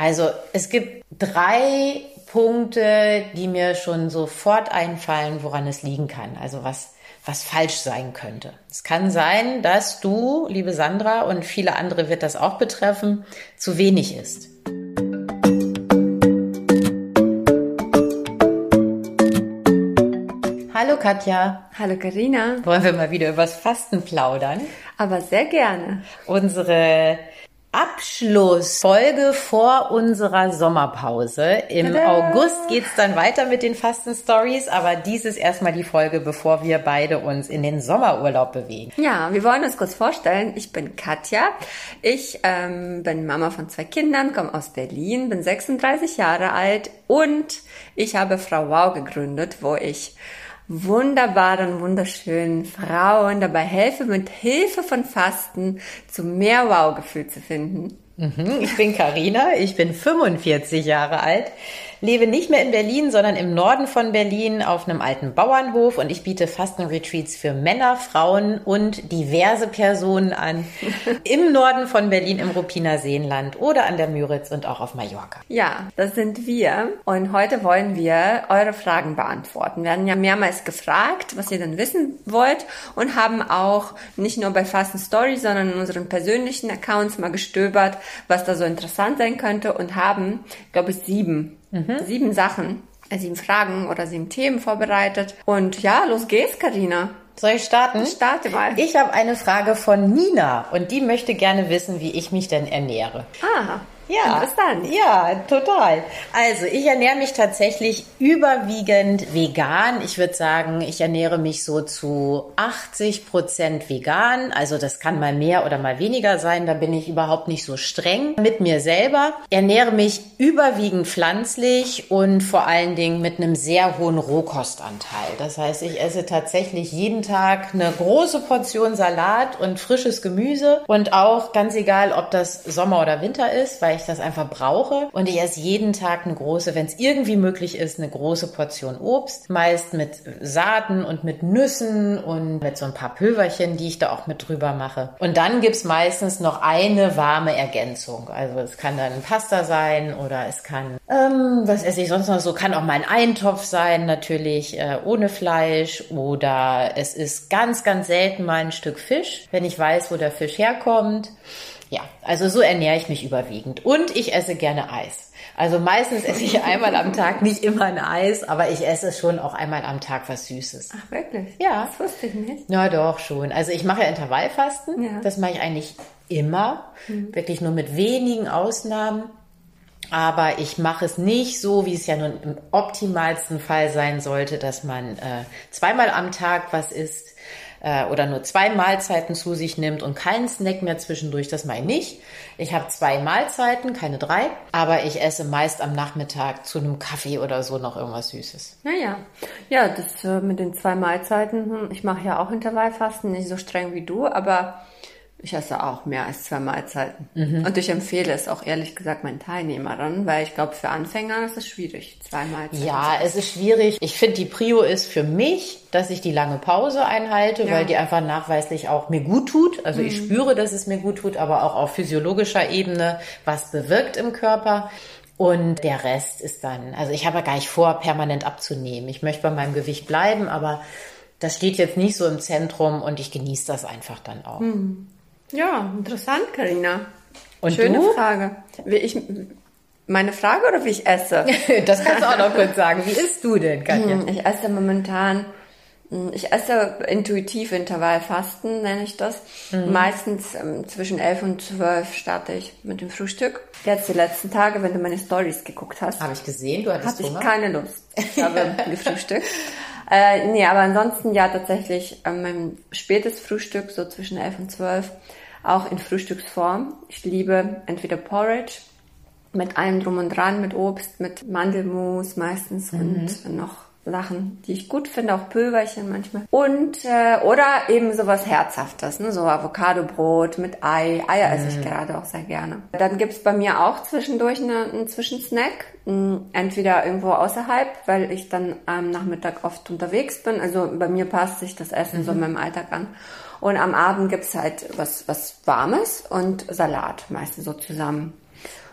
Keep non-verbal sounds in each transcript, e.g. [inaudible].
Also es gibt drei Punkte, die mir schon sofort einfallen, woran es liegen kann. Also was, was falsch sein könnte. Es kann sein, dass du, liebe Sandra, und viele andere wird das auch betreffen, zu wenig isst. Hallo Katja. Hallo Karina. Wollen wir mal wieder übers Fasten plaudern? Aber sehr gerne. Unsere Abschlussfolge vor unserer Sommerpause. Im Tada! August geht's dann weiter mit den Fasten-Stories, aber dies ist erstmal die Folge, bevor wir beide uns in den Sommerurlaub bewegen. Ja, wir wollen uns kurz vorstellen. Ich bin Katja. Ich ähm, bin Mama von zwei Kindern, komme aus Berlin, bin 36 Jahre alt und ich habe Frau Wow gegründet, wo ich wunderbaren, wunderschönen Frauen dabei helfe, mit Hilfe von Fasten zu mehr Wow-Gefühl zu finden. Mhm, ich bin Karina, ich bin 45 Jahre alt, lebe nicht mehr in Berlin, sondern im Norden von Berlin auf einem alten Bauernhof und ich biete Fastenretreats für Männer, Frauen und diverse Personen an. [laughs] Im Norden von Berlin im Ruppiner Seenland oder an der Müritz und auch auf Mallorca. Ja, das sind wir und heute wollen wir eure Fragen beantworten. Wir werden ja mehrmals gefragt, was ihr denn wissen wollt und haben auch nicht nur bei Fasten Story, sondern in unseren persönlichen Accounts mal gestöbert, was da so interessant sein könnte und haben, glaube ich, sieben Mhm. Sieben Sachen, äh, sieben Fragen oder sieben Themen vorbereitet. Und ja, los geht's, Karina. Soll ich starten? Starte mal. Ich habe eine Frage von Nina und die möchte gerne wissen, wie ich mich denn ernähre. Ah. Ja, interessant. Ja, total. Also ich ernähre mich tatsächlich überwiegend vegan. Ich würde sagen, ich ernähre mich so zu 80 Prozent vegan. Also das kann mal mehr oder mal weniger sein. Da bin ich überhaupt nicht so streng mit mir selber. Ernähre mich überwiegend pflanzlich und vor allen Dingen mit einem sehr hohen Rohkostanteil. Das heißt, ich esse tatsächlich jeden Tag eine große Portion Salat und frisches Gemüse und auch ganz egal, ob das Sommer oder Winter ist, weil ich das einfach brauche. Und ich esse jeden Tag eine große, wenn es irgendwie möglich ist, eine große Portion Obst. Meist mit Saaten und mit Nüssen und mit so ein paar Pülverchen, die ich da auch mit drüber mache. Und dann gibt's meistens noch eine warme Ergänzung. Also es kann dann Pasta sein oder es kann, ähm, was esse ich sonst noch so, kann auch mal ein Eintopf sein, natürlich äh, ohne Fleisch oder es ist ganz, ganz selten mal ein Stück Fisch, wenn ich weiß, wo der Fisch herkommt. Ja, also so ernähre ich mich überwiegend. Und ich esse gerne Eis. Also meistens esse ich einmal am Tag, nicht immer ein Eis, aber ich esse schon auch einmal am Tag was Süßes. Ach, wirklich? Ja. Das wusste ich nicht. Ja, doch, schon. Also ich mache ja Intervallfasten. Ja. Das mache ich eigentlich immer. Mhm. Wirklich nur mit wenigen Ausnahmen. Aber ich mache es nicht so, wie es ja nun im optimalsten Fall sein sollte, dass man äh, zweimal am Tag was isst äh, oder nur zwei Mahlzeiten zu sich nimmt und keinen Snack mehr zwischendurch, das meine ich. Ich habe zwei Mahlzeiten, keine drei, aber ich esse meist am Nachmittag zu einem Kaffee oder so noch irgendwas Süßes. Naja, ja, das äh, mit den zwei Mahlzeiten, hm, ich mache ja auch Intervallfasten, nicht so streng wie du, aber ich esse auch mehr als zwei Mahlzeiten. Mhm. Und ich empfehle es auch ehrlich gesagt meinen Teilnehmern, weil ich glaube, für Anfänger ist es schwierig, zwei Mahlzeiten. Ja, es ist schwierig. Ich finde, die Prio ist für mich, dass ich die lange Pause einhalte, ja. weil die einfach nachweislich auch mir gut tut. Also mhm. ich spüre, dass es mir gut tut, aber auch auf physiologischer Ebene was bewirkt im Körper. Und der Rest ist dann, also ich habe ja gar nicht vor, permanent abzunehmen. Ich möchte bei meinem Gewicht bleiben, aber das steht jetzt nicht so im Zentrum und ich genieße das einfach dann auch. Mhm. Ja, interessant, Karina. Und Schöne du? Frage. Wie ich, meine Frage oder wie ich esse? [laughs] das kannst du auch noch kurz sagen. Wie isst du denn, Katja? Hm, ich esse momentan, hm, ich esse intuitiv Intervallfasten, nenne ich das. Mhm. Meistens ähm, zwischen 11 und 12 starte ich mit dem Frühstück. Jetzt die letzten Tage, wenn du meine Stories geguckt hast. Habe ich gesehen, du hattest hatte Hunger? ich keine Lust. Ich habe [laughs] gefrühstückt. Äh, nee, aber ansonsten ja tatsächlich äh, mein spätes Frühstück, so zwischen 11 und 12 auch in Frühstücksform. Ich liebe entweder Porridge mit allem drum und dran, mit Obst, mit Mandelmus meistens mhm. und noch Sachen, die ich gut finde, auch Pülverchen manchmal. Und äh, oder eben sowas Herzhaftes, ne? so Avocadobrot mit Ei. Eier esse ich mhm. gerade auch sehr gerne. Dann gibt's bei mir auch zwischendurch eine, einen Zwischensnack, entweder irgendwo außerhalb, weil ich dann am Nachmittag oft unterwegs bin. Also bei mir passt sich das Essen mhm. so in meinem Alltag an. Und am Abend gibt's halt was, was Warmes und Salat, meistens so zusammen.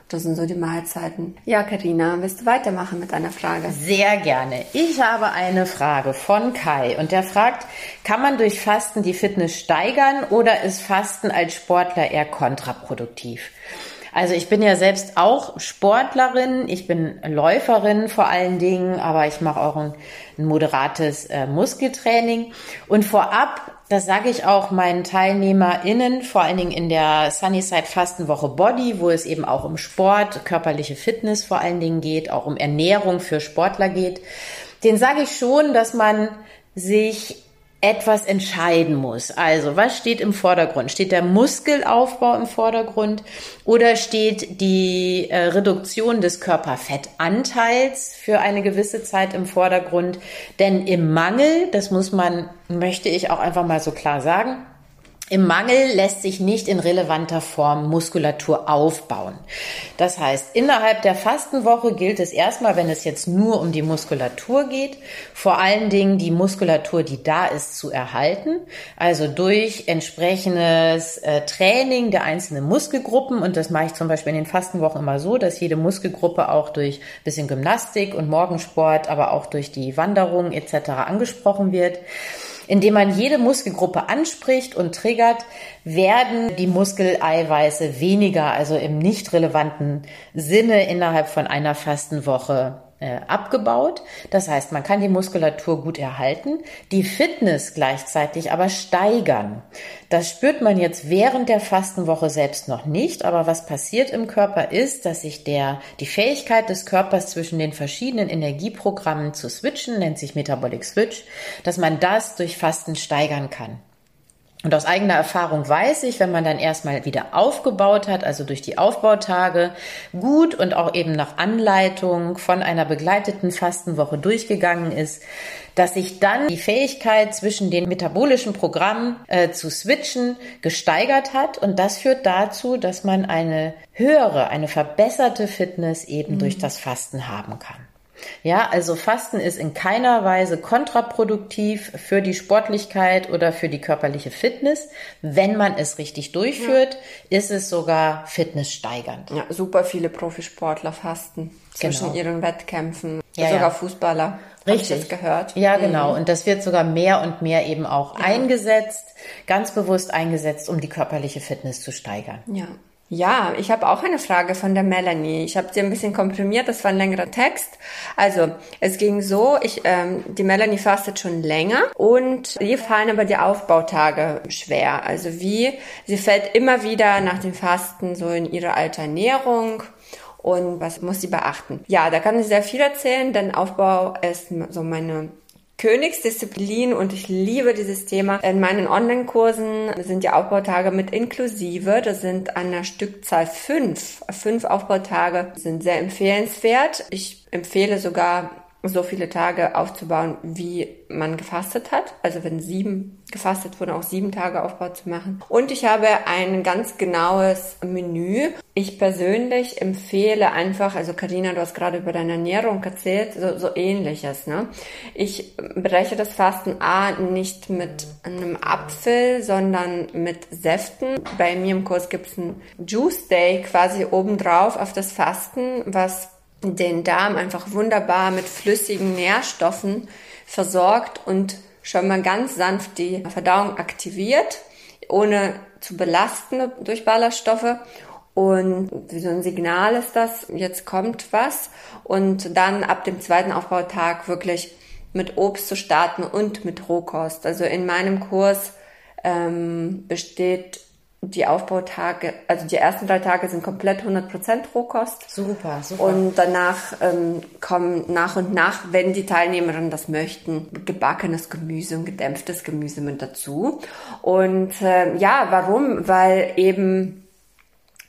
Das sind so die Mahlzeiten. Ja, Karina, willst du weitermachen mit deiner Frage? Sehr gerne. Ich habe eine Frage von Kai und der fragt, kann man durch Fasten die Fitness steigern oder ist Fasten als Sportler eher kontraproduktiv? Also ich bin ja selbst auch Sportlerin, ich bin Läuferin vor allen Dingen, aber ich mache auch ein, ein moderates äh, Muskeltraining. Und vorab, das sage ich auch meinen TeilnehmerInnen, vor allen Dingen in der Sunnyside Fastenwoche Body, wo es eben auch um Sport, körperliche Fitness vor allen Dingen geht, auch um Ernährung für Sportler geht, den sage ich schon, dass man sich etwas entscheiden muss. Also, was steht im Vordergrund? Steht der Muskelaufbau im Vordergrund oder steht die äh, Reduktion des Körperfettanteils für eine gewisse Zeit im Vordergrund? Denn im Mangel, das muss man, möchte ich auch einfach mal so klar sagen, im Mangel lässt sich nicht in relevanter Form Muskulatur aufbauen. Das heißt, innerhalb der Fastenwoche gilt es erstmal, wenn es jetzt nur um die Muskulatur geht, vor allen Dingen die Muskulatur, die da ist, zu erhalten. Also durch entsprechendes äh, Training der einzelnen Muskelgruppen. Und das mache ich zum Beispiel in den Fastenwochen immer so, dass jede Muskelgruppe auch durch bisschen Gymnastik und Morgensport, aber auch durch die Wanderung etc. angesprochen wird indem man jede Muskelgruppe anspricht und triggert, werden die Muskeleiweiße weniger, also im nicht relevanten Sinne innerhalb von einer Fastenwoche äh, abgebaut. Das heißt, man kann die Muskulatur gut erhalten, die Fitness gleichzeitig aber steigern. Das spürt man jetzt während der Fastenwoche selbst noch nicht, aber was passiert im Körper ist, dass sich der, die Fähigkeit des Körpers zwischen den verschiedenen Energieprogrammen zu switchen, nennt sich Metabolic Switch, dass man das durch Fasten steigern kann. Und aus eigener Erfahrung weiß ich, wenn man dann erstmal wieder aufgebaut hat, also durch die Aufbautage, gut und auch eben nach Anleitung von einer begleiteten Fastenwoche durchgegangen ist, dass sich dann die Fähigkeit zwischen den metabolischen Programmen äh, zu switchen gesteigert hat. Und das führt dazu, dass man eine höhere, eine verbesserte Fitness eben mhm. durch das Fasten haben kann. Ja, also Fasten ist in keiner Weise kontraproduktiv für die Sportlichkeit oder für die körperliche Fitness. Wenn man es richtig durchführt, ja. ist es sogar fitnesssteigernd. Ja, super viele Profisportler fasten zwischen genau. ihren Wettkämpfen. Ja, sogar ja. Fußballer. Richtig. Ich gehört. Ja, genau. Mhm. Und das wird sogar mehr und mehr eben auch ja. eingesetzt, ganz bewusst eingesetzt, um die körperliche Fitness zu steigern. Ja. Ja, ich habe auch eine Frage von der Melanie. Ich habe sie ein bisschen komprimiert, das war ein längerer Text. Also, es ging so, ich, ähm, die Melanie fastet schon länger und ihr fallen aber die Aufbautage schwer. Also wie, sie fällt immer wieder nach dem Fasten so in ihre alte Ernährung und was muss sie beachten? Ja, da kann ich sehr viel erzählen, denn Aufbau ist so meine Königsdisziplin und ich liebe dieses Thema. In meinen Online-Kursen sind die Aufbautage mit inklusive. Das sind an der Stückzahl fünf. Fünf Aufbautage sind sehr empfehlenswert. Ich empfehle sogar so viele Tage aufzubauen, wie man gefastet hat. Also wenn sieben gefastet wurden, auch sieben Tage Aufbau zu machen. Und ich habe ein ganz genaues Menü. Ich persönlich empfehle einfach, also Karina, du hast gerade über deine Ernährung erzählt, so, so ähnliches. Ne? Ich breche das Fasten A nicht mit einem Apfel, sondern mit Säften. Bei mir im Kurs gibt es ein Juice Day quasi obendrauf auf das Fasten, was den Darm einfach wunderbar mit flüssigen Nährstoffen versorgt und schon mal ganz sanft die Verdauung aktiviert, ohne zu belasten durch Ballaststoffe. Und so ein Signal ist das, jetzt kommt was. Und dann ab dem zweiten Aufbautag wirklich mit Obst zu starten und mit Rohkost. Also in meinem Kurs ähm, besteht die Aufbautage, also die ersten drei Tage sind komplett 100% Rohkost. Super, super. Und danach ähm, kommen nach und nach, wenn die Teilnehmerinnen das möchten, gebackenes Gemüse und gedämpftes Gemüse mit dazu. Und äh, ja, warum? Weil eben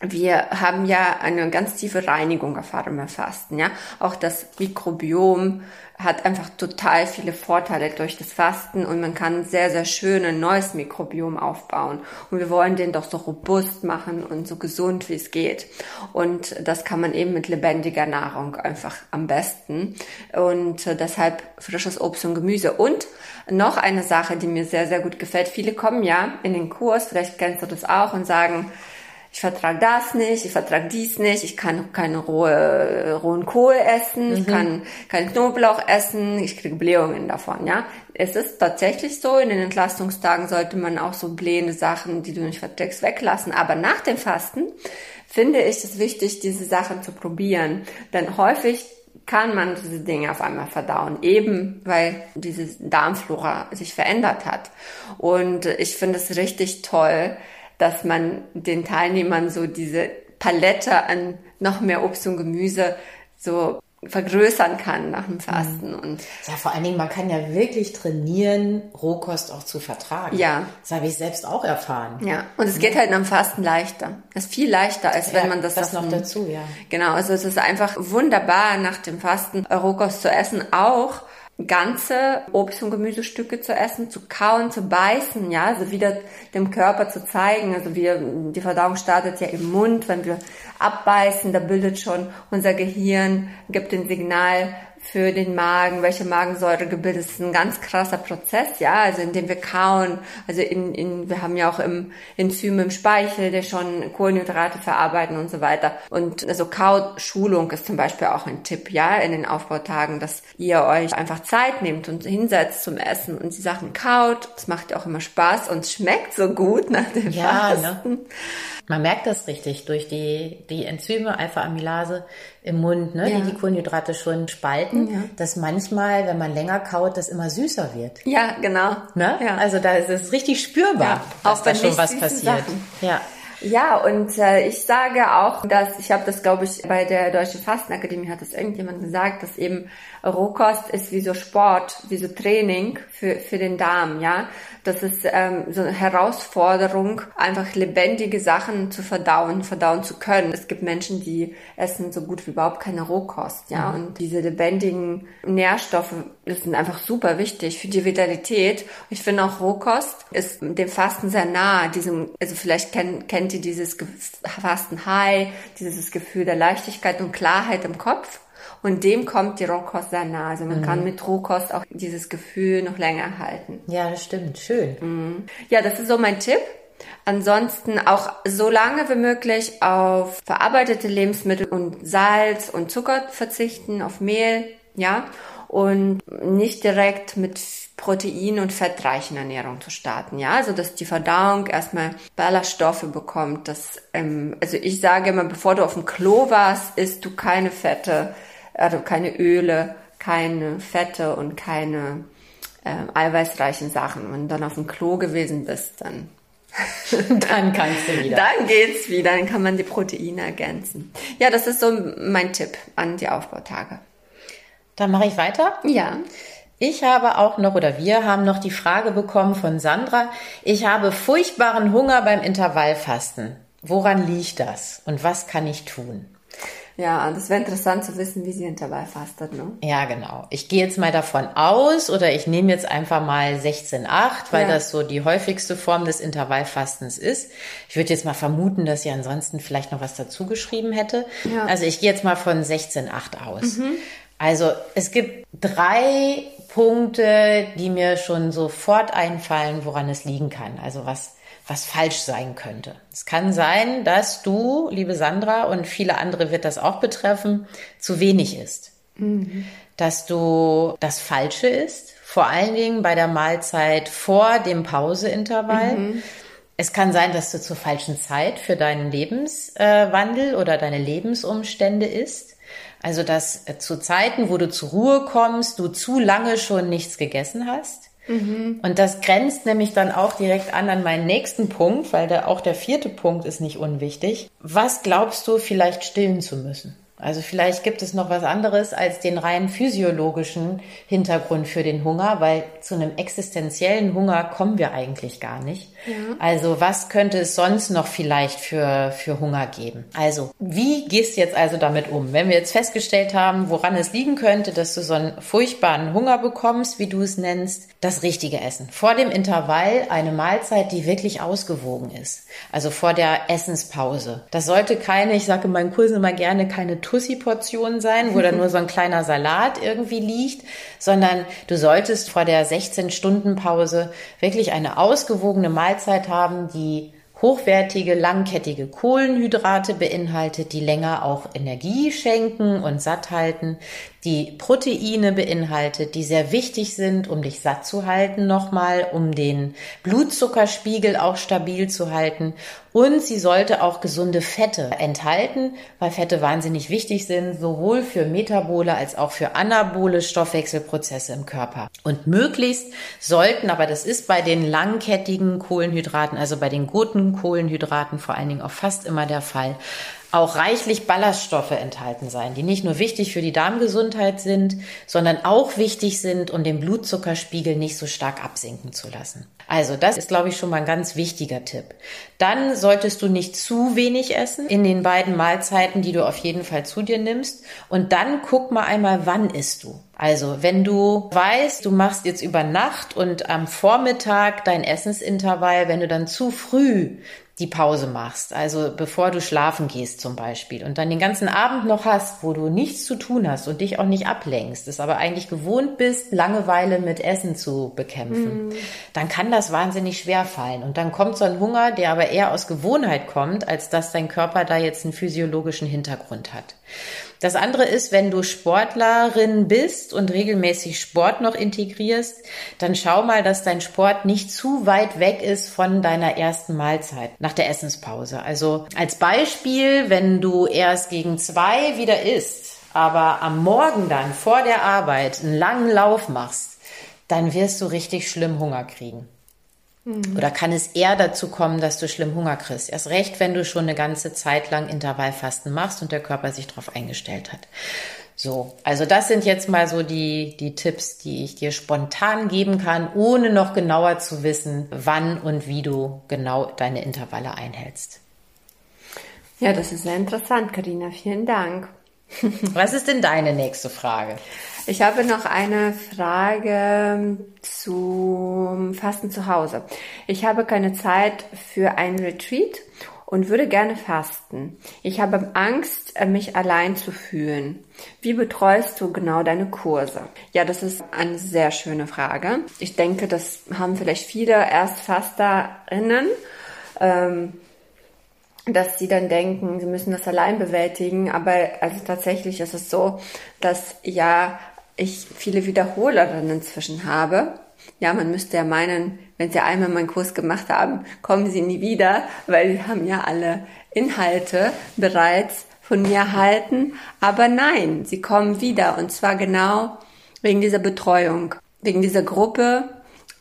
wir haben ja eine ganz tiefe Reinigung erfahren beim Fasten, ja. Auch das Mikrobiom hat einfach total viele Vorteile durch das Fasten und man kann sehr, sehr schön ein neues Mikrobiom aufbauen. Und wir wollen den doch so robust machen und so gesund wie es geht. Und das kann man eben mit lebendiger Nahrung einfach am besten. Und deshalb frisches Obst und Gemüse. Und noch eine Sache, die mir sehr, sehr gut gefällt. Viele kommen ja in den Kurs, vielleicht kennst du das auch und sagen, ich vertrage das nicht, ich vertrage dies nicht, ich kann keine rohe, rohen Kohl essen, mhm. ich kann keinen Knoblauch essen, ich kriege Blähungen davon, ja. Es ist tatsächlich so, in den Entlastungstagen sollte man auch so blähende Sachen, die du nicht verträgst, weglassen. Aber nach dem Fasten finde ich es wichtig, diese Sachen zu probieren. Denn häufig kann man diese Dinge auf einmal verdauen, eben weil diese Darmflora sich verändert hat. Und ich finde es richtig toll, dass man den Teilnehmern so diese Palette an noch mehr Obst und Gemüse so vergrößern kann nach dem Fasten. Mhm. Und ja, vor allen Dingen, man kann ja wirklich trainieren, Rohkost auch zu vertragen. Ja. Das habe ich selbst auch erfahren. Ja, und es geht halt am Fasten leichter. Es ist viel leichter, als wenn ja, man das, das noch dazu, ja. Genau, also es ist einfach wunderbar, nach dem Fasten Rohkost zu essen, auch ganze Obst- und Gemüsestücke zu essen, zu kauen, zu beißen, ja, also wieder dem Körper zu zeigen. Also wir, die Verdauung startet ja im Mund, wenn wir abbeißen, da bildet schon unser Gehirn, gibt ein Signal, für den Magen, welche Magensäure gebildet ist, ein ganz krasser Prozess, ja, also indem wir kauen, also in, in, wir haben ja auch im Enzym im Speichel, der schon Kohlenhydrate verarbeiten und so weiter. Und also Kauschulung ist zum Beispiel auch ein Tipp, ja, in den Aufbautagen, dass ihr euch einfach Zeit nehmt und hinsetzt zum Essen und die Sachen kaut. Das macht ja auch immer Spaß und schmeckt so gut nach dem ja, ne? Fasten. Ne? Man merkt das richtig durch die, die Enzyme, Alpha-Amylase im Mund, ne, ja. die die Kohlenhydrate schon spalten, ja. dass manchmal, wenn man länger kaut, das immer süßer wird. Ja, genau. Ne? Ja. Also da ist es richtig spürbar, ja, dass da schon was passiert. Sachen. Ja. Ja, und äh, ich sage auch, dass ich habe das, glaube ich, bei der Deutschen Fastenakademie hat das irgendjemand gesagt, dass eben Rohkost ist wie so Sport, wie so Training für für den Darm, ja. Das ist ähm, so eine Herausforderung, einfach lebendige Sachen zu verdauen, verdauen zu können. Es gibt Menschen, die essen so gut wie überhaupt keine Rohkost, ja. Mhm. Und diese lebendigen Nährstoffe, das sind einfach super wichtig für die Vitalität. Ich finde auch Rohkost ist dem Fasten sehr nah. Diesem, also vielleicht kennt, kennt ihr dieses Fasten High, dieses Gefühl der Leichtigkeit und Klarheit im Kopf. Und dem kommt die Rohkost sehr nah. Also man mhm. kann mit Rohkost auch dieses Gefühl noch länger halten. Ja, das stimmt. Schön. Mhm. Ja, das ist so mein Tipp. Ansonsten auch so lange wie möglich auf verarbeitete Lebensmittel und Salz und Zucker verzichten, auf Mehl, ja, und nicht direkt mit protein- und fettreichen Ernährung zu starten, ja, also dass die Verdauung erstmal Ballaststoffe bekommt, dass, ähm, also ich sage immer, bevor du auf dem Klo warst, isst du keine Fette, also keine Öle, keine Fette und keine äh, eiweißreichen Sachen. Wenn du dann auf dem Klo gewesen bist, dann [laughs] dann kannst du wieder. Dann geht's wieder, dann kann man die Proteine ergänzen. Ja, das ist so mein Tipp an die Aufbautage. Dann mache ich weiter. Ja. Ich habe auch noch oder wir haben noch die Frage bekommen von Sandra. Ich habe furchtbaren Hunger beim Intervallfasten. Woran liegt das und was kann ich tun? Ja, das wäre interessant zu wissen, wie sie Intervall fastet, ne? Ja, genau. Ich gehe jetzt mal davon aus oder ich nehme jetzt einfach mal 16,8, weil ja. das so die häufigste Form des Intervallfastens ist. Ich würde jetzt mal vermuten, dass sie ansonsten vielleicht noch was dazu geschrieben hätte. Ja. Also ich gehe jetzt mal von 16,8 aus. Mhm. Also es gibt drei Punkte, die mir schon sofort einfallen, woran es liegen kann. Also was was falsch sein könnte. Es kann sein, dass du, liebe Sandra, und viele andere wird das auch betreffen, zu wenig isst. Mhm. Dass du das Falsche isst, vor allen Dingen bei der Mahlzeit vor dem Pauseintervall. Mhm. Es kann sein, dass du zur falschen Zeit für deinen Lebenswandel oder deine Lebensumstände isst. Also, dass zu Zeiten, wo du zur Ruhe kommst, du zu lange schon nichts gegessen hast. Mhm. Und das grenzt nämlich dann auch direkt an an meinen nächsten Punkt, weil der, auch der vierte Punkt ist nicht unwichtig. Was glaubst du vielleicht stillen zu müssen? Also vielleicht gibt es noch was anderes als den rein physiologischen Hintergrund für den Hunger, weil zu einem existenziellen Hunger kommen wir eigentlich gar nicht. Ja. Also was könnte es sonst noch vielleicht für, für Hunger geben? Also wie gehst du jetzt also damit um? Wenn wir jetzt festgestellt haben, woran es liegen könnte, dass du so einen furchtbaren Hunger bekommst, wie du es nennst, das richtige Essen. Vor dem Intervall eine Mahlzeit, die wirklich ausgewogen ist. Also vor der Essenspause. Das sollte keine, ich sage in meinen Kursen immer gerne, keine Tussi-Portion sein, wo da [laughs] nur so ein kleiner Salat irgendwie liegt, sondern du solltest vor der 16-Stunden-Pause wirklich eine ausgewogene Mahlzeit haben, die hochwertige, langkettige Kohlenhydrate beinhaltet, die länger auch Energie schenken und satt halten, die Proteine beinhaltet, die sehr wichtig sind, um dich satt zu halten nochmal, um den Blutzuckerspiegel auch stabil zu halten. Und sie sollte auch gesunde Fette enthalten, weil Fette wahnsinnig wichtig sind, sowohl für metabole als auch für anabole Stoffwechselprozesse im Körper. Und möglichst sollten, aber das ist bei den langkettigen Kohlenhydraten, also bei den guten Kohlenhydraten vor allen Dingen auch fast immer der Fall, auch reichlich Ballaststoffe enthalten sein, die nicht nur wichtig für die Darmgesundheit sind, sondern auch wichtig sind, um den Blutzuckerspiegel nicht so stark absinken zu lassen. Also das ist, glaube ich, schon mal ein ganz wichtiger Tipp. Dann solltest du nicht zu wenig essen in den beiden Mahlzeiten, die du auf jeden Fall zu dir nimmst. Und dann guck mal einmal, wann isst du. Also wenn du weißt, du machst jetzt über Nacht und am Vormittag dein Essensintervall, wenn du dann zu früh die Pause machst, also bevor du schlafen gehst zum Beispiel und dann den ganzen Abend noch hast, wo du nichts zu tun hast und dich auch nicht ablenkst, es aber eigentlich gewohnt bist, Langeweile mit Essen zu bekämpfen, mm. dann kann das wahnsinnig schwer fallen und dann kommt so ein Hunger, der aber eher aus Gewohnheit kommt, als dass dein Körper da jetzt einen physiologischen Hintergrund hat. Das andere ist, wenn du Sportlerin bist und regelmäßig Sport noch integrierst, dann schau mal, dass dein Sport nicht zu weit weg ist von deiner ersten Mahlzeit nach der Essenspause. Also als Beispiel, wenn du erst gegen zwei wieder isst, aber am Morgen dann vor der Arbeit einen langen Lauf machst, dann wirst du richtig schlimm Hunger kriegen. Mhm. Oder kann es eher dazu kommen, dass du schlimm Hunger kriegst? Erst recht, wenn du schon eine ganze Zeit lang Intervallfasten machst und der Körper sich darauf eingestellt hat. So, also das sind jetzt mal so die, die Tipps, die ich dir spontan geben kann, ohne noch genauer zu wissen, wann und wie du genau deine Intervalle einhältst. Ja, das ist sehr interessant, Karina. Vielen Dank. Was ist denn deine nächste Frage? Ich habe noch eine Frage zum Fasten zu Hause. Ich habe keine Zeit für ein Retreat und würde gerne fasten. Ich habe Angst, mich allein zu fühlen. Wie betreust du genau deine Kurse? Ja, das ist eine sehr schöne Frage. Ich denke, das haben vielleicht viele Erstfasterinnen. Ähm, dass sie dann denken, sie müssen das allein bewältigen. Aber also tatsächlich ist es so, dass ja ich viele Wiederholerinnen inzwischen habe. Ja, man müsste ja meinen, wenn sie einmal meinen Kurs gemacht haben, kommen sie nie wieder, weil sie haben ja alle Inhalte bereits von mir erhalten. Aber nein, sie kommen wieder und zwar genau wegen dieser Betreuung, wegen dieser Gruppe,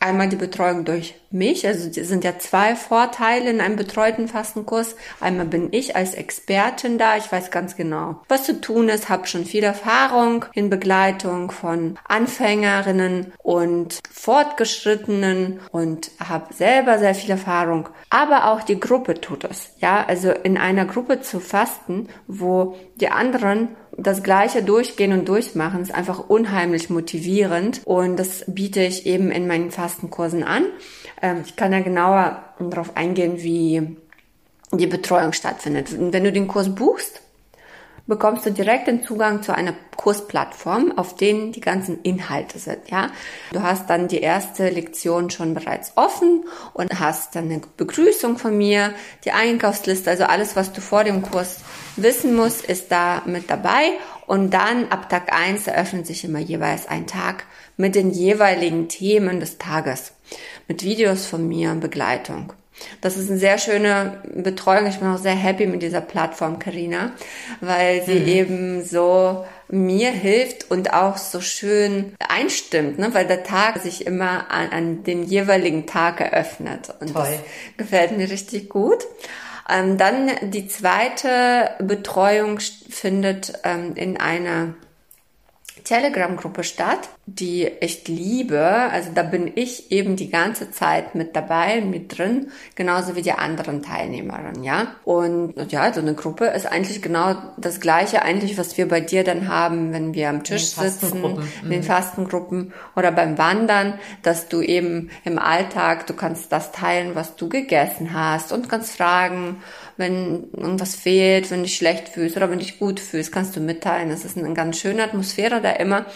Einmal die Betreuung durch mich, also sind ja zwei Vorteile in einem betreuten Fastenkurs. Einmal bin ich als Expertin da, ich weiß ganz genau, was zu tun ist, habe schon viel Erfahrung in Begleitung von Anfängerinnen und Fortgeschrittenen und habe selber sehr viel Erfahrung. Aber auch die Gruppe tut es. Ja, also in einer Gruppe zu fasten, wo die anderen das Gleiche durchgehen und durchmachen ist einfach unheimlich motivierend und das biete ich eben in meinen Fastenkursen an. Ähm, ich kann ja genauer darauf eingehen, wie die Betreuung stattfindet. Wenn du den Kurs buchst, bekommst du direkt den Zugang zu einer Kursplattform, auf denen die ganzen Inhalte sind, ja. Du hast dann die erste Lektion schon bereits offen und hast dann eine Begrüßung von mir, die Einkaufsliste, also alles, was du vor dem Kurs wissen musst, ist da mit dabei und dann ab Tag eins eröffnet sich immer jeweils ein Tag mit den jeweiligen Themen des Tages, mit Videos von mir und Begleitung. Das ist eine sehr schöne Betreuung. Ich bin auch sehr happy mit dieser Plattform, Karina, weil sie mhm. eben so mir hilft und auch so schön einstimmt, ne? weil der Tag sich immer an, an dem jeweiligen Tag eröffnet. Und Toll. das gefällt mir richtig gut. Ähm, dann die zweite Betreuung findet ähm, in einer Telegram-Gruppe statt, die ich liebe. Also da bin ich eben die ganze Zeit mit dabei, mit drin, genauso wie die anderen Teilnehmerinnen, ja. Und ja, so eine Gruppe ist eigentlich genau das Gleiche eigentlich, was wir bei dir dann haben, wenn wir am Tisch sitzen, in den mhm. Fastengruppen oder beim Wandern, dass du eben im Alltag, du kannst das teilen, was du gegessen hast und kannst fragen, wenn irgendwas fehlt, wenn du dich schlecht fühlst oder wenn du dich gut fühlst, kannst du mitteilen. Das ist eine ganz schöne Atmosphäre da immer.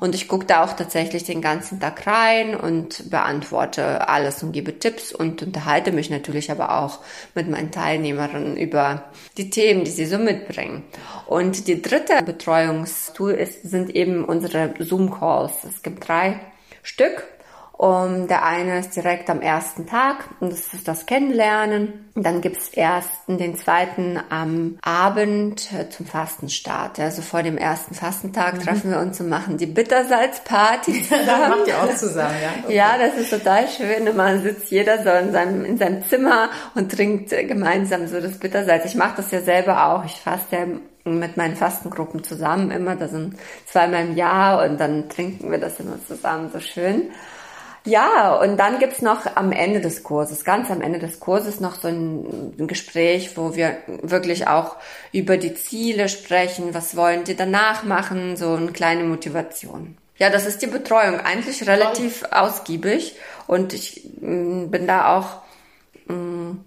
Und ich gucke da auch tatsächlich den ganzen Tag rein und beantworte alles und gebe Tipps und unterhalte mich natürlich aber auch mit meinen Teilnehmerinnen über die Themen, die sie so mitbringen. Und die dritte Betreuungstool ist, sind eben unsere Zoom-Calls. Es gibt drei Stück und der eine ist direkt am ersten Tag und das ist das Kennenlernen. Und dann gibt's ersten, den zweiten am Abend äh, zum Fastenstart. Also vor dem ersten Fastentag mhm. treffen wir uns und machen die Bittersalzparty [laughs] zusammen. Macht ihr auch zusammen, ja? Okay. Ja, das ist total schön. Man sitzt jeder so in seinem, in seinem Zimmer und trinkt gemeinsam so das Bittersalz. Ich mache das ja selber auch. Ich faste ja mit meinen Fastengruppen zusammen immer. Das sind zweimal im Jahr und dann trinken wir das immer zusammen so schön. Ja, und dann gibt's noch am Ende des Kurses, ganz am Ende des Kurses noch so ein, ein, Gespräch, wo wir wirklich auch über die Ziele sprechen, was wollen die danach machen, so eine kleine Motivation. Ja, das ist die Betreuung, eigentlich relativ ausgiebig und ich m, mm, bin da auch m, mm,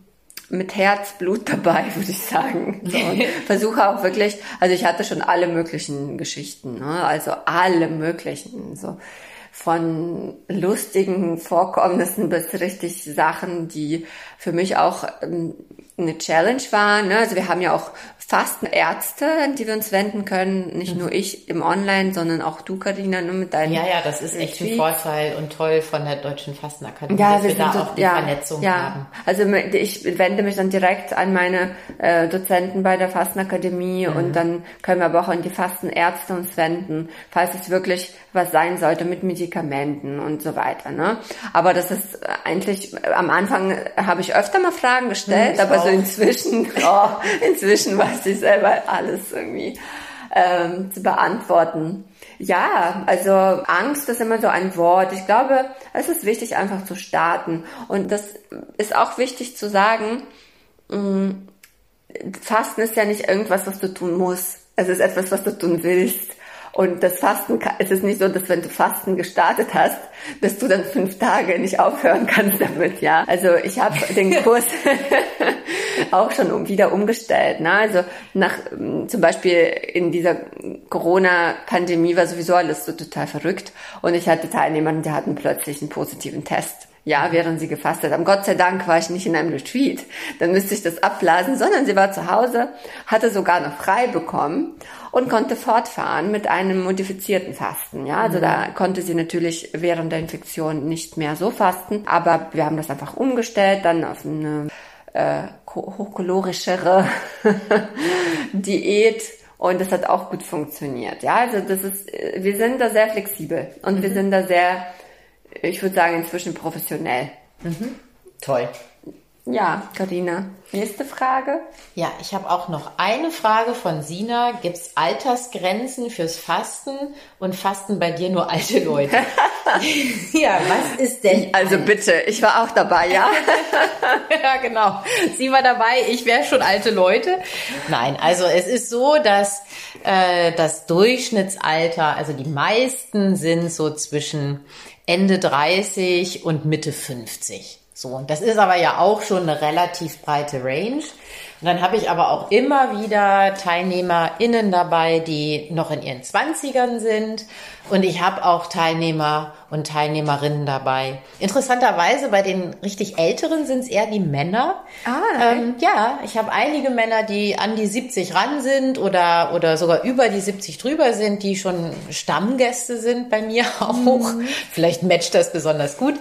mit Herzblut [laughs] dabei, würde ich sagen. So, [laughs] versuche auch wirklich, also ich hatte schon alle möglichen Geschichten, ne? also alle möglichen, so von lustigen Vorkommnissen bis richtig Sachen, die für mich auch ähm, eine Challenge waren. Ne? Also wir haben ja auch Fastenärzte, an die wir uns wenden können. Nicht mhm. nur ich im Online, sondern auch du, Karina, nur mit deinen. Ja, ja, das ist echt ein Vorteil und toll von der Deutschen Fastenakademie, ja, dass wir, wir da auch die ja, Vernetzung ja. haben. Also ich wende mich dann direkt an meine äh, Dozenten bei der Fastenakademie mhm. und dann können wir aber auch an die Fastenärzte uns wenden, falls es wirklich was sein sollte mit Medikamenten und so weiter. Ne? Aber das ist eigentlich, am Anfang habe ich öfter mal Fragen gestellt, mhm, aber auch. so inzwischen, [laughs] oh, inzwischen weiß ich selber alles irgendwie ähm, zu beantworten. Ja, also Angst ist immer so ein Wort. Ich glaube, es ist wichtig, einfach zu starten. Und das ist auch wichtig zu sagen, mh, mm, Fasten ist ja nicht irgendwas, was du tun musst. Es ist etwas, was du tun willst. Und das Fasten, es ist nicht so, dass wenn du Fasten gestartet hast, dass du dann fünf Tage nicht aufhören kannst damit, ja. Also ich habe den [laughs] Kurs [laughs] auch schon wieder umgestellt. Ne? Also nach zum Beispiel in dieser Corona-Pandemie war sowieso alles so total verrückt. Und ich hatte Teilnehmer, die hatten plötzlich einen positiven Test. Ja, während sie gefastet haben. Gott sei Dank war ich nicht in einem Retreat. Dann müsste ich das abblasen, sondern sie war zu Hause, hatte sogar noch frei bekommen und konnte fortfahren mit einem modifizierten Fasten. Ja, also mhm. da konnte sie natürlich während der Infektion nicht mehr so fasten, aber wir haben das einfach umgestellt, dann auf eine äh, hochkalorischere [laughs] Diät und das hat auch gut funktioniert. Ja, also das ist, wir sind da sehr flexibel und mhm. wir sind da sehr ich würde sagen, inzwischen professionell. Mhm. Toll. Ja, Karina. Nächste Frage. Ja, ich habe auch noch eine Frage von Sina. Gibt es Altersgrenzen fürs Fasten und fasten bei dir nur alte Leute? [laughs] ja, was ist denn? Also bitte, ich war auch dabei, ja? [laughs] ja, genau. Sie war dabei, ich wäre schon alte Leute. Nein, also es ist so, dass äh, das Durchschnittsalter, also die meisten sind so zwischen Ende 30 und Mitte 50. So, und das ist aber ja auch schon eine relativ breite Range. Und dann habe ich aber auch immer wieder TeilnehmerInnen dabei, die noch in ihren Zwanzigern sind. Und ich habe auch Teilnehmer und Teilnehmerinnen dabei. Interessanterweise bei den richtig Älteren sind es eher die Männer. Ah, ähm, ja, ich habe einige Männer, die an die 70 ran sind oder, oder sogar über die 70 drüber sind, die schon Stammgäste sind bei mir [laughs] auch. Mhm. Vielleicht matcht das besonders gut.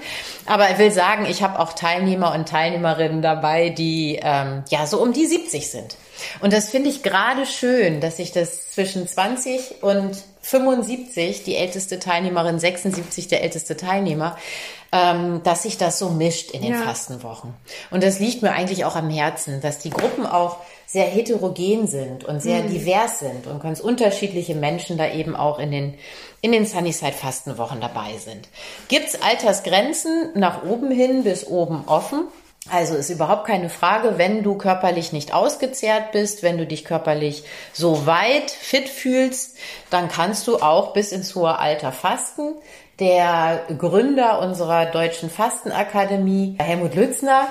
Aber ich will sagen, ich habe auch Teilnehmer und Teilnehmerinnen dabei, die ähm, ja so um die 70 sind. Und das finde ich gerade schön, dass sich das zwischen 20 und 75, die älteste Teilnehmerin, 76 der älteste Teilnehmer, ähm, dass sich das so mischt in den ja. Fastenwochen. Und das liegt mir eigentlich auch am Herzen, dass die Gruppen auch sehr heterogen sind und sehr mhm. divers sind und ganz unterschiedliche Menschen da eben auch in den, in den Sunnyside Fastenwochen dabei sind. Gibt's Altersgrenzen nach oben hin bis oben offen? Also ist überhaupt keine Frage, wenn du körperlich nicht ausgezehrt bist, wenn du dich körperlich so weit fit fühlst, dann kannst du auch bis ins hohe Alter fasten. Der Gründer unserer deutschen Fastenakademie, Helmut Lützner,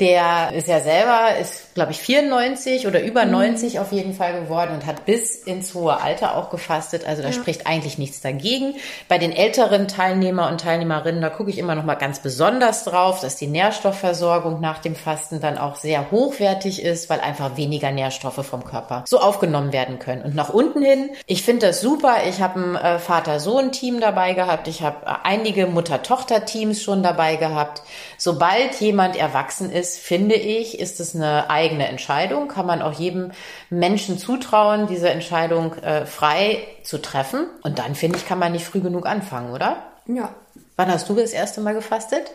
der ist ja selber, ist glaube ich 94 oder über mhm. 90 auf jeden Fall geworden und hat bis ins hohe Alter auch gefastet. Also da ja. spricht eigentlich nichts dagegen. Bei den älteren Teilnehmer und Teilnehmerinnen, da gucke ich immer noch mal ganz besonders drauf, dass die Nährstoffversorgung nach dem Fasten dann auch sehr hochwertig ist, weil einfach weniger Nährstoffe vom Körper so aufgenommen werden können. Und nach unten hin, ich finde das super. Ich habe ein äh, Vater-Sohn-Team dabei gehabt. Ich habe äh, einige Mutter-Tochter-Teams schon dabei gehabt. Sobald jemand erwachsen ist, finde ich, ist es eine eigene Entscheidung. Kann man auch jedem Menschen zutrauen, diese Entscheidung äh, frei zu treffen. Und dann finde ich, kann man nicht früh genug anfangen, oder? Ja. Wann hast du das erste Mal gefastet?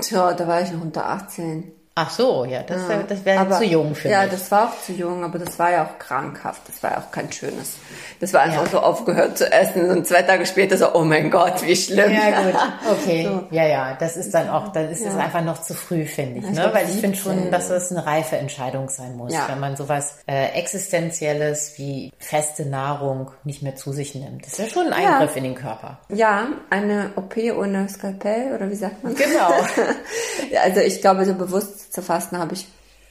Tja, da war ich noch unter 18. Ach so, ja, das, ja. das wäre zu jung für ja, mich. Ja, das war auch zu jung, aber das war ja auch krankhaft. Das war ja auch kein schönes. Das war einfach ja. so aufgehört zu essen und zwei Tage später so, oh mein Gott, wie schlimm. Ja, gut, [laughs] okay. So. Ja, ja, das ist dann auch, dann ist es einfach noch zu früh, finde ich. ich ne? Weil ich finde schon, dass es eine reife Entscheidung sein muss, wenn man sowas äh, Existenzielles wie feste Nahrung nicht mehr zu sich nimmt. Das ist ja schon ein Eingriff in den Körper. Ja, eine OP ohne Skalpell oder wie sagt man? Genau. [laughs] also ich glaube, so bewusst zu fasten habe ich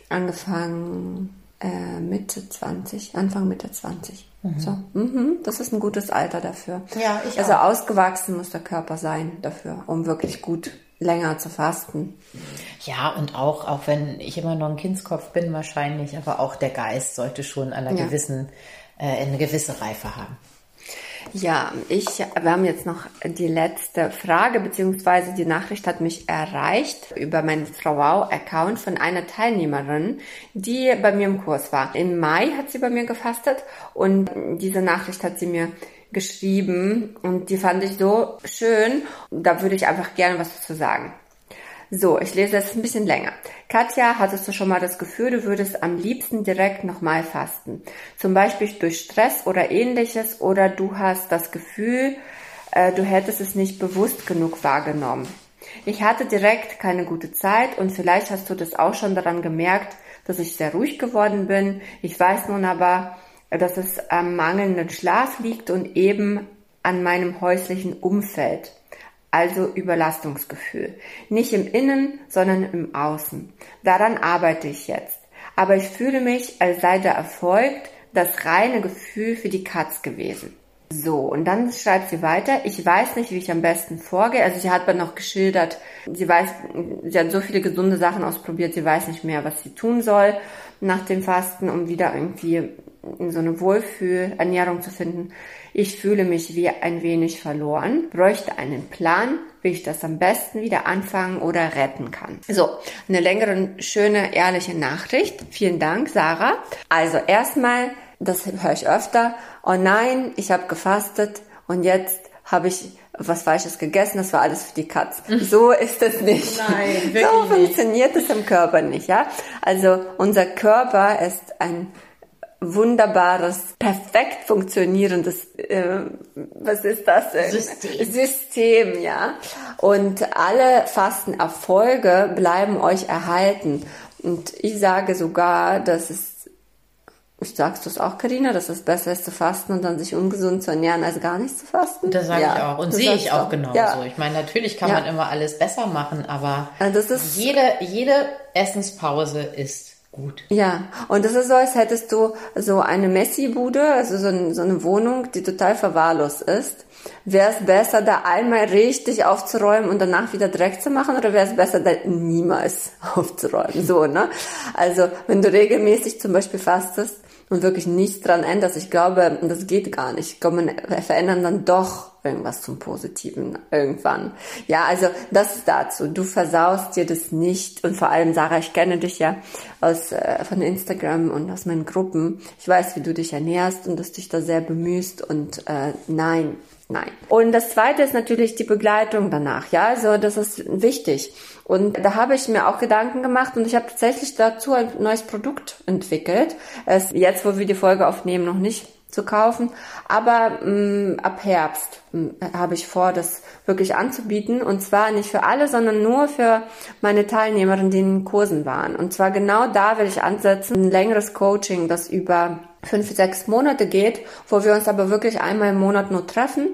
angefangen äh, Mitte 20, Anfang Mitte 20. Mhm. So, mhm, das ist ein gutes Alter dafür. Ja, ich Also auch. ausgewachsen muss der Körper sein dafür, um wirklich gut länger zu fasten. Ja, und auch, auch wenn ich immer noch ein Kindskopf bin wahrscheinlich, aber auch der Geist sollte schon einer ja. gewissen, äh, eine gewisse Reife haben. Ja, ich, wir haben jetzt noch die letzte Frage, beziehungsweise die Nachricht hat mich erreicht über meinen Frau Wow-Account von einer Teilnehmerin, die bei mir im Kurs war. Im Mai hat sie bei mir gefastet und diese Nachricht hat sie mir geschrieben und die fand ich so schön. Da würde ich einfach gerne was dazu sagen. So, ich lese es ein bisschen länger. Katja, hattest du schon mal das Gefühl, du würdest am liebsten direkt nochmal fasten? Zum Beispiel durch Stress oder ähnliches oder du hast das Gefühl, äh, du hättest es nicht bewusst genug wahrgenommen. Ich hatte direkt keine gute Zeit und vielleicht hast du das auch schon daran gemerkt, dass ich sehr ruhig geworden bin. Ich weiß nun aber, dass es am mangelnden Schlaf liegt und eben an meinem häuslichen Umfeld also Überlastungsgefühl. Nicht im Innen, sondern im Außen. Daran arbeite ich jetzt. Aber ich fühle mich, als sei der Erfolg das reine Gefühl für die Katz gewesen. So, und dann schreibt sie weiter, ich weiß nicht, wie ich am besten vorgehe. Also sie hat mir noch geschildert, sie weiß, sie hat so viele gesunde Sachen ausprobiert, sie weiß nicht mehr, was sie tun soll nach dem Fasten, um wieder irgendwie in so eine Wohlfühlernährung zu finden. Ich fühle mich wie ein wenig verloren, bräuchte einen Plan, wie ich das am besten wieder anfangen oder retten kann. So, eine längere, schöne, ehrliche Nachricht. Vielen Dank, Sarah. Also erstmal, das höre ich öfter. Oh nein, ich habe gefastet und jetzt habe ich was Falsches gegessen, das war alles für die Katz. [laughs] So ist es nicht. Nein, so funktioniert es im Körper nicht, ja? Also unser Körper ist ein wunderbares, perfekt funktionierendes, äh, was ist das? System. System, ja. Und alle Fastenerfolge bleiben euch erhalten. Und ich sage sogar, dass es ich sagst du es auch, Karina, dass es besser ist zu fasten und dann sich ungesund zu ernähren, als gar nicht zu fasten? Das sage ja, ich auch und sehe ich auch, genauso. Ja. Ich meine, natürlich kann ja. man immer alles besser machen, aber also jede, jede Essenspause ist gut. Ja, und das ist so, als hättest du so eine Messi-Bude, also so, ein, so eine Wohnung, die total verwahrlost ist. Wäre es besser, da einmal richtig aufzuräumen und danach wieder Dreck zu machen oder wäre es besser, da niemals [laughs] aufzuräumen? So, ne? Also, wenn du regelmäßig zum Beispiel fastest, und wirklich nichts dran änderst, ich glaube, das geht gar nicht. Ich glaube, man verändern dann doch irgendwas zum Positiven irgendwann. Ja, also das ist dazu. Du versaust dir das nicht. Und vor allem, Sarah, ich kenne dich ja aus äh, von Instagram und aus meinen Gruppen. Ich weiß, wie du dich ernährst und dass du dich da sehr bemühst. Und äh, nein, nein. Und das Zweite ist natürlich die Begleitung danach. Ja, also das ist wichtig. Und da habe ich mir auch Gedanken gemacht und ich habe tatsächlich dazu ein neues Produkt entwickelt. Es jetzt, wo wir die Folge aufnehmen, noch nicht zu kaufen. Aber mh, mm, ab Herbst mm, habe ich vor, das wirklich anzubieten. Und zwar nicht für alle, sondern nur für meine Teilnehmerinnen, die in Kursen waren. Und zwar genau da will ich ansetzen. Ein längeres Coaching, das über fünf, sechs Monate geht, wo wir uns aber wirklich einmal im Monat nur treffen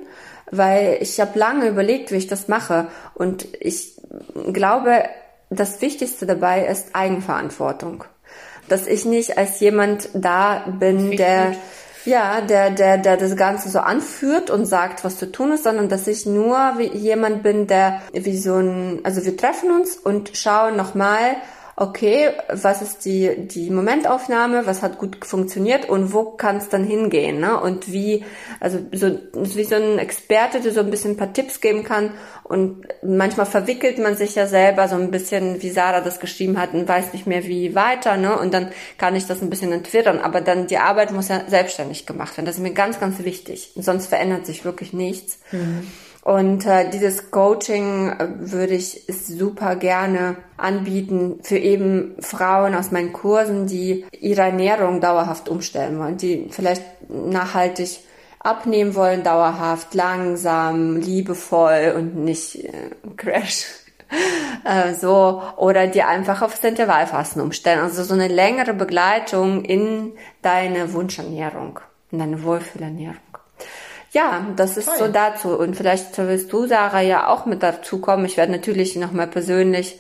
weil ich habe lange überlegt, wie ich das mache und ich glaube, das Wichtigste dabei ist Eigenverantwortung. Dass ich nicht als jemand da bin, der, gut. Ja, der, der, der das Ganze so anführt und sagt, was zu tun ist, sondern dass ich nur wie jemand bin, der wie so ein, also wir treffen uns und schauen nochmal, okay, was ist die, die Momentaufnahme, was hat gut funktioniert und wo kann es dann hingehen, ne? Und wie, also so wie so ein Experte, der so ein bisschen ein paar Tipps geben kann und manchmal verwickelt man sich ja selber so ein bisschen, wie Sarah das geschrieben hat und weiß nicht mehr wie weiter, ne? Und dann kann ich das ein bisschen entwirren, aber dann die Arbeit muss ja selbstständig gemacht werden. Das ist mir ganz, ganz wichtig. Sonst verändert sich wirklich nichts. Mhm. Und äh, dieses Coaching äh, würde ich super gerne anbieten für eben Frauen aus meinen Kursen, die ihre Ernährung dauerhaft umstellen wollen, die vielleicht nachhaltig abnehmen wollen, dauerhaft, langsam, liebevoll und nicht äh, crash. [laughs] Äh, so, oder die einfach aufs Intervallfasten umstellen. Also so eine längere Begleitung in deine Wunschernährung, in deine Wohlfühlernährung. Ja, das ist Toll. so dazu. Und vielleicht willst du, Sarah, ja auch mit dazu kommen. Ich werde natürlich nochmal persönlich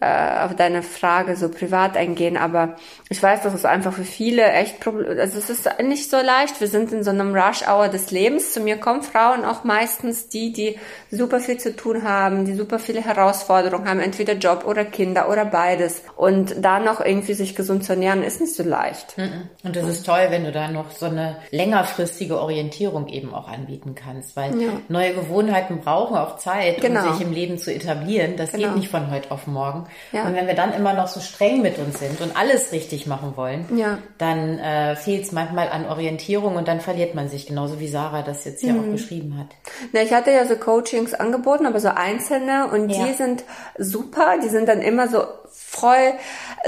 äh, auf deine Frage so privat eingehen, aber ich weiß, dass es einfach für viele echt Problem, also es ist nicht so leicht. Wir sind in so einem Rush-Hour des Lebens. Zu mir kommen Frauen auch meistens die, die super viel zu tun haben, die super viele Herausforderungen haben, entweder Job oder Kinder oder beides. Und da noch irgendwie sich gesund zu ernähren, ist nicht so leicht. Und es ist toll, wenn du da noch so eine längerfristige Orientierung eben auch anbieten kannst, weil ja. neue Gewohnheiten brauchen auch Zeit, genau. um sich im Leben zu etablieren. Das genau. geht nicht von heute auf morgen. Ja. Und wenn wir dann immer noch so streng mit uns sind und alles richtig machen wollen, ja. dann äh, fehlt es manchmal an Orientierung und dann verliert man sich, genauso wie Sarah das jetzt hier mhm. auch beschrieben hat. Na, ich hatte ja so Coachings angeboten, aber so einzelne und ja. die sind super, die sind dann immer so voll,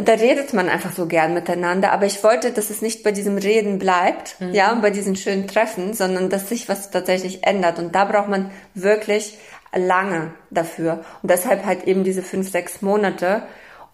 da redet man einfach so gern miteinander, aber ich wollte, dass es nicht bei diesem Reden bleibt, mhm. ja, und bei diesen schönen Treffen, sondern dass sich was tatsächlich ändert und da braucht man wirklich lange dafür. Und deshalb halt eben diese fünf, sechs Monate,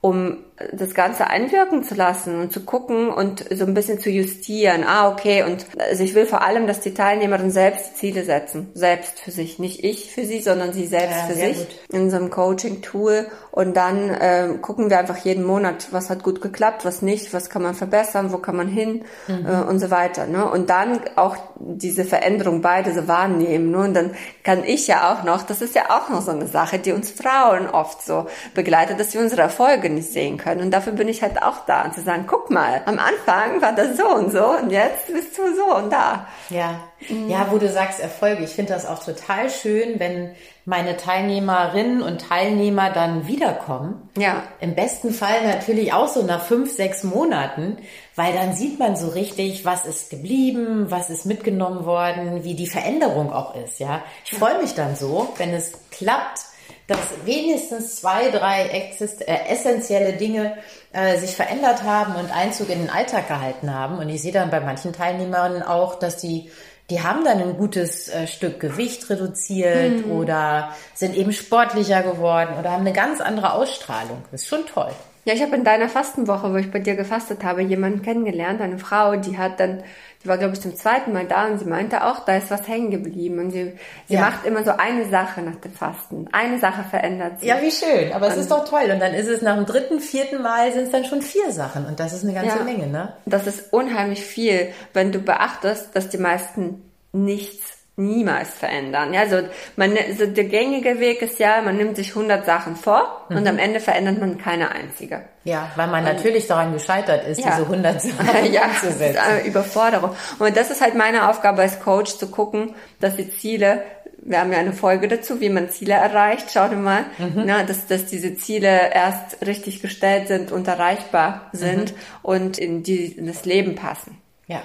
um das Ganze einwirken zu lassen und zu gucken und so ein bisschen zu justieren. Ah, okay. Und also ich will vor allem, dass die Teilnehmerinnen selbst Ziele setzen. Selbst für sich. Nicht ich für sie, sondern sie selbst ja, für sich. Gut. In so einem Coaching-Tool. Und dann äh, gucken wir einfach jeden Monat, was hat gut geklappt, was nicht, was kann man verbessern, wo kann man hin mhm. äh, und so weiter. Ne? Und dann auch diese Veränderung beide so wahrnehmen. Ne? Und dann kann ich ja auch noch, das ist ja auch noch so eine Sache, die uns Frauen oft so begleitet, dass wir unsere Erfolge nicht sehen können. Und dafür bin ich halt auch da, zu sagen, guck mal, am Anfang war das so und so und jetzt bist du so und da. Ja, mhm. ja, wo du sagst Erfolge. Ich finde das auch total schön, wenn meine Teilnehmerinnen und Teilnehmer dann wiederkommen. Ja. Im besten Fall natürlich auch so nach fünf, sechs Monaten, weil dann sieht man so richtig, was ist geblieben, was ist mitgenommen worden, wie die Veränderung auch ist, ja. Ich freue mich dann so, wenn es klappt, dass wenigstens zwei, drei exist äh, essentielle Dinge äh, sich verändert haben und Einzug in den Alltag gehalten haben. Und ich sehe dann bei manchen Teilnehmern auch, dass die die haben dann ein gutes äh, Stück Gewicht reduziert mhm. oder sind eben sportlicher geworden oder haben eine ganz andere Ausstrahlung. Das ist schon toll. Ja, ich habe in deiner Fastenwoche, wo ich bei dir gefastet habe, jemanden kennengelernt, eine Frau, die hat dann die war, glaube ich, zum zweiten Mal da und sie meinte auch, da ist was hängen geblieben. Und sie, sie ja. macht immer so eine Sache nach dem Fasten. Eine Sache verändert sich. Ja, wie schön. Aber und es ist doch toll. Und dann ist es nach dem dritten, vierten Mal sind es dann schon vier Sachen. Und das ist eine ganze ja, Menge, ne? Das ist unheimlich viel, wenn du beachtest, dass die meisten nichts niemals verändern. Ja, also, man, also der gängige Weg ist ja, man nimmt sich 100 Sachen vor mhm. und am Ende verändert man keine einzige. Ja, weil man und, natürlich daran gescheitert ist, ja. diese 100 Sachen [laughs] ja, umzusetzen. Überforderung. Und das ist halt meine Aufgabe als Coach, zu gucken, dass die Ziele wir haben ja eine Folge dazu, wie man Ziele erreicht. Schau dir mal, mhm. na, dass, dass diese Ziele erst richtig gestellt sind und erreichbar sind mhm. und in, die, in das Leben passen. Ja.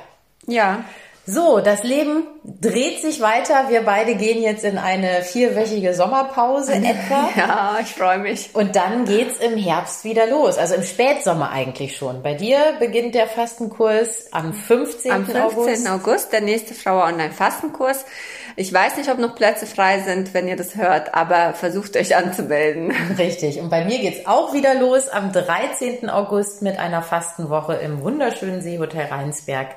Ja. So, das Leben dreht sich weiter. Wir beide gehen jetzt in eine vierwöchige Sommerpause etwa. [laughs] Ja, ich freue mich. Und dann geht's im Herbst wieder los. Also im Spätsommer eigentlich schon. Bei dir beginnt der Fastenkurs am 15. Am 15. August, August der nächste Frauer Online Fastenkurs. Ich weiß nicht, ob noch Plätze frei sind, wenn ihr das hört, aber versucht euch anzumelden. Richtig. Und bei mir geht's auch wieder los am 13. August mit einer Fastenwoche im wunderschönen Seehotel Rheinsberg.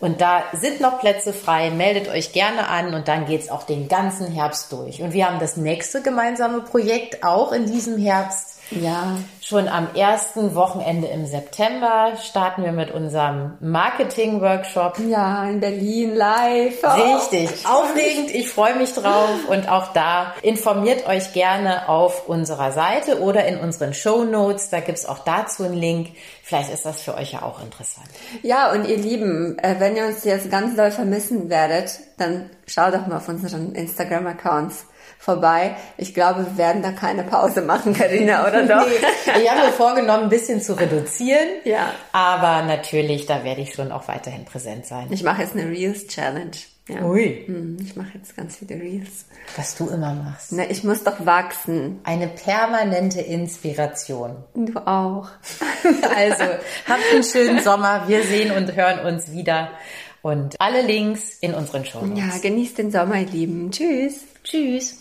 Und da sind noch Plätze frei. Meldet euch gerne an und dann geht's auch den ganzen Herbst durch. Und wir haben das nächste gemeinsame Projekt auch in diesem Herbst. Ja. Schon am ersten Wochenende im September starten wir mit unserem Marketing-Workshop. Ja, in Berlin live. Oh, Richtig, aufregend. Ich freue mich drauf. [laughs] Und auch da informiert euch gerne auf unserer Seite oder in unseren Show Notes. Da gibt's auch dazu einen Link. Vielleicht ist das für euch ja auch interessant. Ja, und ihr Lieben, äh, wenn ihr uns jetzt ganz doll vermissen werdet, dann schaut doch mal auf unseren Instagram-Accounts vorbei. Ich glaube, wir werden da keine Pause machen, Karina, oder doch? [laughs] nee, ich habe mir vorgenommen, ein bisschen zu reduzieren. Ja. Aber natürlich, da werde ich schon auch weiterhin präsent sein. Ich mache jetzt eine Reels Challenge. Ja. Ui. Hm, Ich mache jetzt ganz viele Reels. Was du immer machst. Na, ich muss doch wachsen. Eine permanente Inspiration. Du auch. [laughs] Also, habt einen schönen Sommer. Wir sehen und hören uns wieder. Und alle Links in unseren Show Notes. Ja, genießt den Sommer, ihr Lieben. Tschüss. Tschüss.